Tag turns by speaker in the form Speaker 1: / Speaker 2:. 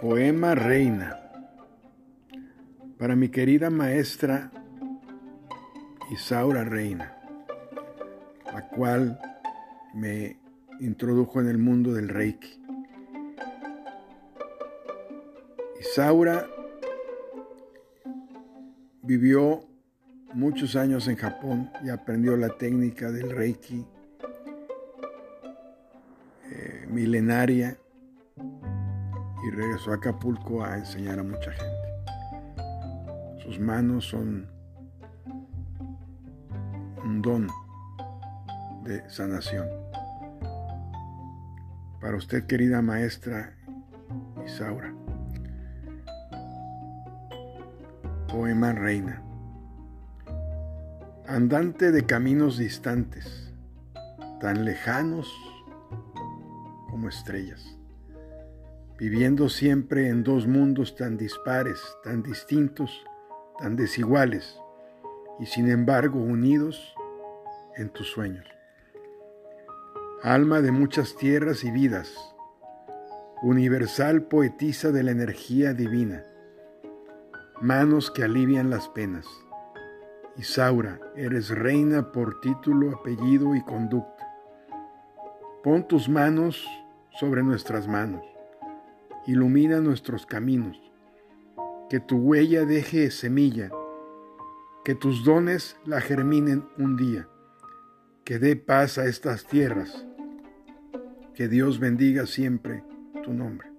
Speaker 1: Poema Reina. Para mi querida maestra Isaura Reina, la cual me introdujo en el mundo del Reiki. Isaura vivió muchos años en Japón y aprendió la técnica del Reiki eh, milenaria y regresó a Acapulco a enseñar a mucha gente. Sus manos son un don de sanación. Para usted, querida maestra Isaura. Poema Reina. Andante de caminos distantes, tan lejanos como estrellas viviendo siempre en dos mundos tan dispares, tan distintos, tan desiguales, y sin embargo unidos en tus sueños. Alma de muchas tierras y vidas, universal poetisa de la energía divina, manos que alivian las penas. Isaura, eres reina por título, apellido y conducta. Pon tus manos sobre nuestras manos ilumina nuestros caminos, que tu huella deje semilla, que tus dones la germinen un día, que dé paz a estas tierras, que Dios bendiga siempre tu nombre.